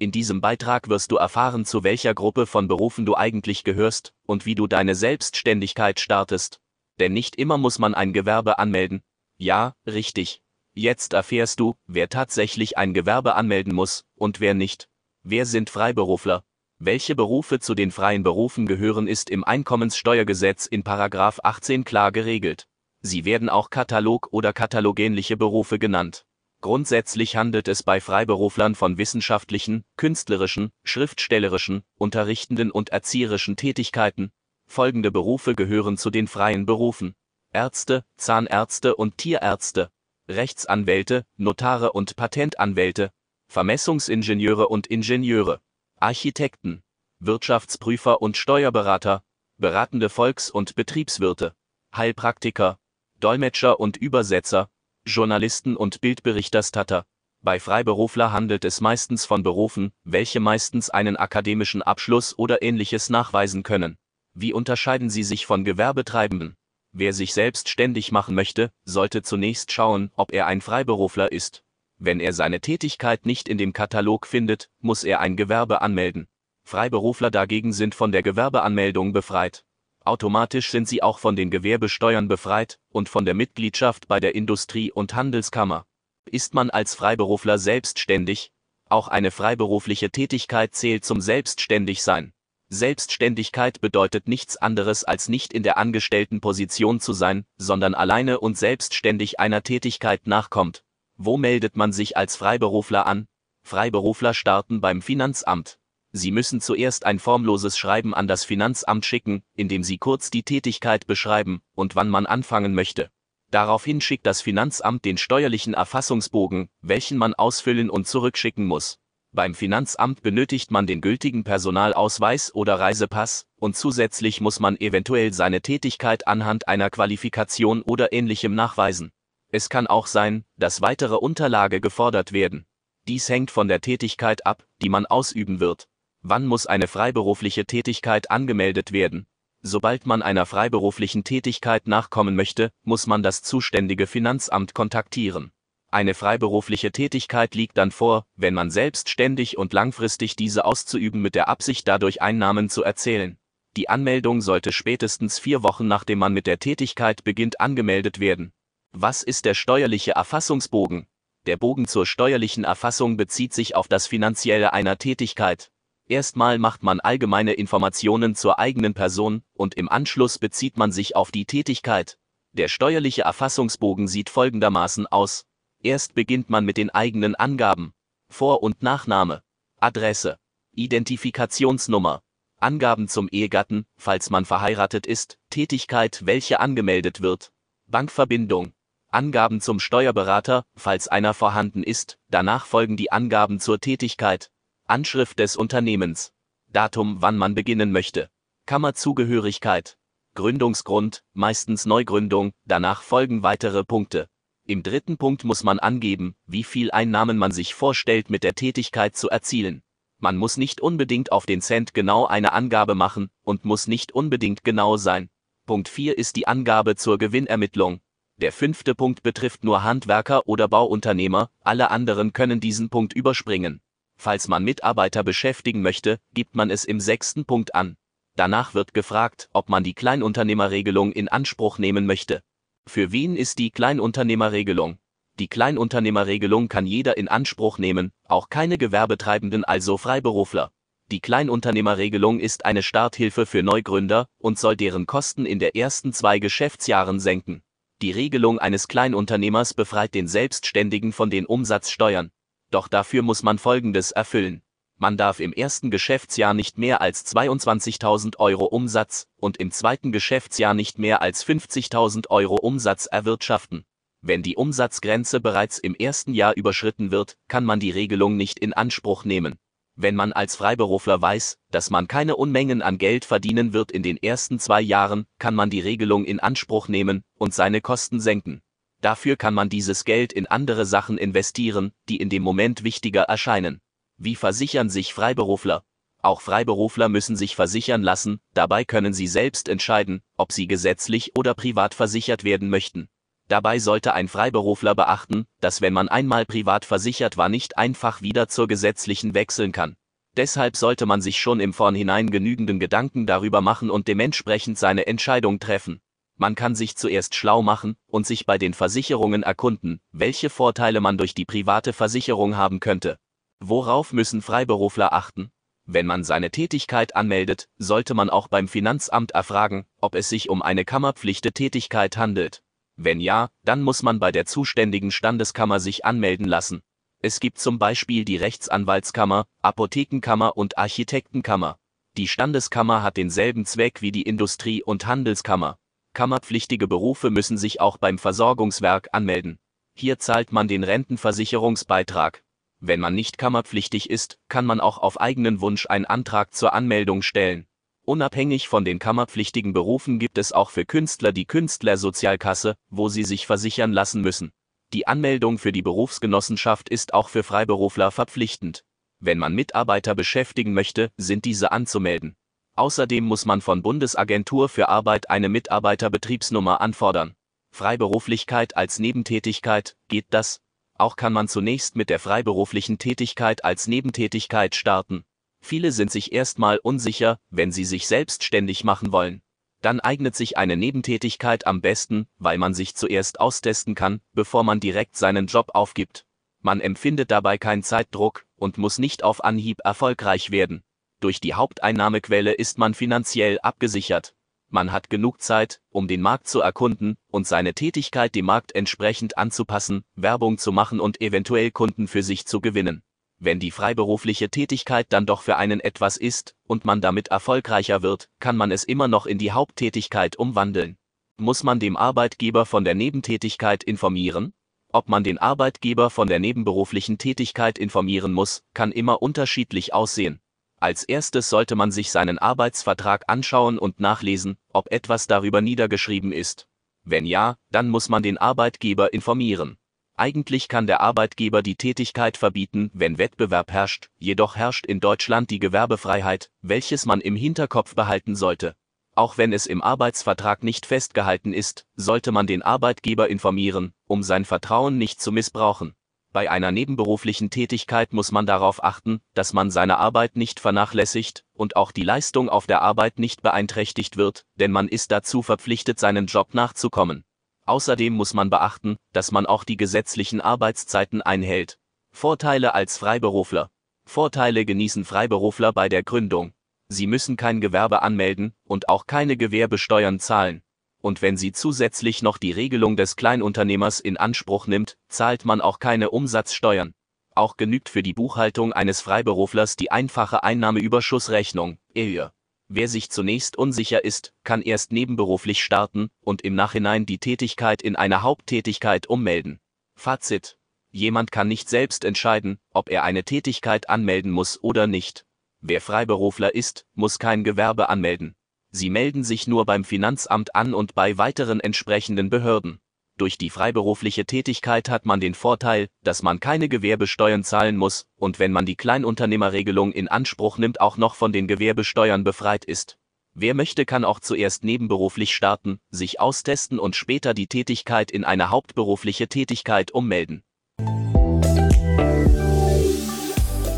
In diesem Beitrag wirst du erfahren, zu welcher Gruppe von Berufen du eigentlich gehörst und wie du deine Selbstständigkeit startest. Denn nicht immer muss man ein Gewerbe anmelden. Ja, richtig. Jetzt erfährst du, wer tatsächlich ein Gewerbe anmelden muss und wer nicht. Wer sind Freiberufler? Welche Berufe zu den freien Berufen gehören, ist im Einkommenssteuergesetz in Paragraph 18 klar geregelt. Sie werden auch Katalog oder katalogähnliche Berufe genannt. Grundsätzlich handelt es bei Freiberuflern von wissenschaftlichen, künstlerischen, schriftstellerischen, unterrichtenden und erzieherischen Tätigkeiten. Folgende Berufe gehören zu den freien Berufen. Ärzte, Zahnärzte und Tierärzte, Rechtsanwälte, Notare und Patentanwälte, Vermessungsingenieure und Ingenieure. Architekten, Wirtschaftsprüfer und Steuerberater, beratende Volks- und Betriebswirte, Heilpraktiker, Dolmetscher und Übersetzer, Journalisten und Bildberichterstatter. Bei Freiberufler handelt es meistens von Berufen, welche meistens einen akademischen Abschluss oder ähnliches nachweisen können. Wie unterscheiden sie sich von Gewerbetreibenden? Wer sich selbstständig machen möchte, sollte zunächst schauen, ob er ein Freiberufler ist. Wenn er seine Tätigkeit nicht in dem Katalog findet, muss er ein Gewerbe anmelden. Freiberufler dagegen sind von der Gewerbeanmeldung befreit. Automatisch sind sie auch von den Gewerbesteuern befreit und von der Mitgliedschaft bei der Industrie- und Handelskammer. Ist man als Freiberufler selbstständig? Auch eine freiberufliche Tätigkeit zählt zum Selbstständigsein. Selbstständigkeit bedeutet nichts anderes als nicht in der angestellten Position zu sein, sondern alleine und selbstständig einer Tätigkeit nachkommt. Wo meldet man sich als Freiberufler an? Freiberufler starten beim Finanzamt. Sie müssen zuerst ein formloses Schreiben an das Finanzamt schicken, in dem Sie kurz die Tätigkeit beschreiben und wann man anfangen möchte. Daraufhin schickt das Finanzamt den steuerlichen Erfassungsbogen, welchen man ausfüllen und zurückschicken muss. Beim Finanzamt benötigt man den gültigen Personalausweis oder Reisepass und zusätzlich muss man eventuell seine Tätigkeit anhand einer Qualifikation oder ähnlichem nachweisen. Es kann auch sein, dass weitere Unterlage gefordert werden. Dies hängt von der Tätigkeit ab, die man ausüben wird. Wann muss eine freiberufliche Tätigkeit angemeldet werden? Sobald man einer freiberuflichen Tätigkeit nachkommen möchte, muss man das zuständige Finanzamt kontaktieren. Eine freiberufliche Tätigkeit liegt dann vor, wenn man selbstständig und langfristig diese auszuüben mit der Absicht dadurch Einnahmen zu erzielen. Die Anmeldung sollte spätestens vier Wochen nachdem man mit der Tätigkeit beginnt angemeldet werden. Was ist der steuerliche Erfassungsbogen? Der Bogen zur steuerlichen Erfassung bezieht sich auf das Finanzielle einer Tätigkeit. Erstmal macht man allgemeine Informationen zur eigenen Person und im Anschluss bezieht man sich auf die Tätigkeit. Der steuerliche Erfassungsbogen sieht folgendermaßen aus. Erst beginnt man mit den eigenen Angaben. Vor- und Nachname, Adresse, Identifikationsnummer, Angaben zum Ehegatten, falls man verheiratet ist, Tätigkeit, welche angemeldet wird, Bankverbindung, Angaben zum Steuerberater, falls einer vorhanden ist, danach folgen die Angaben zur Tätigkeit, Anschrift des Unternehmens, Datum, wann man beginnen möchte, Kammerzugehörigkeit, Gründungsgrund, meistens Neugründung, danach folgen weitere Punkte. Im dritten Punkt muss man angeben, wie viel Einnahmen man sich vorstellt mit der Tätigkeit zu erzielen. Man muss nicht unbedingt auf den Cent genau eine Angabe machen und muss nicht unbedingt genau sein. Punkt 4 ist die Angabe zur Gewinnermittlung. Der fünfte Punkt betrifft nur Handwerker oder Bauunternehmer, alle anderen können diesen Punkt überspringen. Falls man Mitarbeiter beschäftigen möchte, gibt man es im sechsten Punkt an. Danach wird gefragt, ob man die Kleinunternehmerregelung in Anspruch nehmen möchte. Für wen ist die Kleinunternehmerregelung? Die Kleinunternehmerregelung kann jeder in Anspruch nehmen, auch keine Gewerbetreibenden, also Freiberufler. Die Kleinunternehmerregelung ist eine Starthilfe für Neugründer und soll deren Kosten in der ersten zwei Geschäftsjahren senken. Die Regelung eines Kleinunternehmers befreit den Selbstständigen von den Umsatzsteuern. Doch dafür muss man Folgendes erfüllen. Man darf im ersten Geschäftsjahr nicht mehr als 22.000 Euro Umsatz und im zweiten Geschäftsjahr nicht mehr als 50.000 Euro Umsatz erwirtschaften. Wenn die Umsatzgrenze bereits im ersten Jahr überschritten wird, kann man die Regelung nicht in Anspruch nehmen. Wenn man als Freiberufler weiß, dass man keine Unmengen an Geld verdienen wird in den ersten zwei Jahren, kann man die Regelung in Anspruch nehmen und seine Kosten senken. Dafür kann man dieses Geld in andere Sachen investieren, die in dem Moment wichtiger erscheinen. Wie versichern sich Freiberufler? Auch Freiberufler müssen sich versichern lassen, dabei können sie selbst entscheiden, ob sie gesetzlich oder privat versichert werden möchten. Dabei sollte ein Freiberufler beachten, dass wenn man einmal privat versichert war, nicht einfach wieder zur gesetzlichen wechseln kann. Deshalb sollte man sich schon im Vornhinein genügenden Gedanken darüber machen und dementsprechend seine Entscheidung treffen. Man kann sich zuerst schlau machen und sich bei den Versicherungen erkunden, welche Vorteile man durch die private Versicherung haben könnte. Worauf müssen Freiberufler achten? Wenn man seine Tätigkeit anmeldet, sollte man auch beim Finanzamt erfragen, ob es sich um eine kammerpflichte Tätigkeit handelt. Wenn ja, dann muss man bei der zuständigen Standeskammer sich anmelden lassen. Es gibt zum Beispiel die Rechtsanwaltskammer, Apothekenkammer und Architektenkammer. Die Standeskammer hat denselben Zweck wie die Industrie- und Handelskammer. Kammerpflichtige Berufe müssen sich auch beim Versorgungswerk anmelden. Hier zahlt man den Rentenversicherungsbeitrag. Wenn man nicht kammerpflichtig ist, kann man auch auf eigenen Wunsch einen Antrag zur Anmeldung stellen. Unabhängig von den kammerpflichtigen Berufen gibt es auch für Künstler die Künstlersozialkasse, wo sie sich versichern lassen müssen. Die Anmeldung für die Berufsgenossenschaft ist auch für Freiberufler verpflichtend. Wenn man Mitarbeiter beschäftigen möchte, sind diese anzumelden. Außerdem muss man von Bundesagentur für Arbeit eine Mitarbeiterbetriebsnummer anfordern. Freiberuflichkeit als Nebentätigkeit, geht das? Auch kann man zunächst mit der freiberuflichen Tätigkeit als Nebentätigkeit starten. Viele sind sich erstmal unsicher, wenn sie sich selbstständig machen wollen. Dann eignet sich eine Nebentätigkeit am besten, weil man sich zuerst austesten kann, bevor man direkt seinen Job aufgibt. Man empfindet dabei keinen Zeitdruck und muss nicht auf Anhieb erfolgreich werden. Durch die Haupteinnahmequelle ist man finanziell abgesichert. Man hat genug Zeit, um den Markt zu erkunden und seine Tätigkeit dem Markt entsprechend anzupassen, Werbung zu machen und eventuell Kunden für sich zu gewinnen. Wenn die freiberufliche Tätigkeit dann doch für einen etwas ist und man damit erfolgreicher wird, kann man es immer noch in die Haupttätigkeit umwandeln. Muss man dem Arbeitgeber von der Nebentätigkeit informieren? Ob man den Arbeitgeber von der nebenberuflichen Tätigkeit informieren muss, kann immer unterschiedlich aussehen. Als erstes sollte man sich seinen Arbeitsvertrag anschauen und nachlesen, ob etwas darüber niedergeschrieben ist. Wenn ja, dann muss man den Arbeitgeber informieren. Eigentlich kann der Arbeitgeber die Tätigkeit verbieten, wenn Wettbewerb herrscht, jedoch herrscht in Deutschland die Gewerbefreiheit, welches man im Hinterkopf behalten sollte. Auch wenn es im Arbeitsvertrag nicht festgehalten ist, sollte man den Arbeitgeber informieren, um sein Vertrauen nicht zu missbrauchen. Bei einer nebenberuflichen Tätigkeit muss man darauf achten, dass man seine Arbeit nicht vernachlässigt und auch die Leistung auf der Arbeit nicht beeinträchtigt wird, denn man ist dazu verpflichtet, seinen Job nachzukommen. Außerdem muss man beachten, dass man auch die gesetzlichen Arbeitszeiten einhält. Vorteile als Freiberufler. Vorteile genießen Freiberufler bei der Gründung. Sie müssen kein Gewerbe anmelden und auch keine Gewerbesteuern zahlen. Und wenn sie zusätzlich noch die Regelung des Kleinunternehmers in Anspruch nimmt, zahlt man auch keine Umsatzsteuern. Auch genügt für die Buchhaltung eines Freiberuflers die einfache Einnahmeüberschussrechnung, EUR. Wer sich zunächst unsicher ist, kann erst nebenberuflich starten und im Nachhinein die Tätigkeit in eine Haupttätigkeit ummelden. Fazit. Jemand kann nicht selbst entscheiden, ob er eine Tätigkeit anmelden muss oder nicht. Wer Freiberufler ist, muss kein Gewerbe anmelden. Sie melden sich nur beim Finanzamt an und bei weiteren entsprechenden Behörden. Durch die freiberufliche Tätigkeit hat man den Vorteil, dass man keine Gewerbesteuern zahlen muss und wenn man die Kleinunternehmerregelung in Anspruch nimmt, auch noch von den Gewerbesteuern befreit ist. Wer möchte, kann auch zuerst nebenberuflich starten, sich austesten und später die Tätigkeit in eine hauptberufliche Tätigkeit ummelden.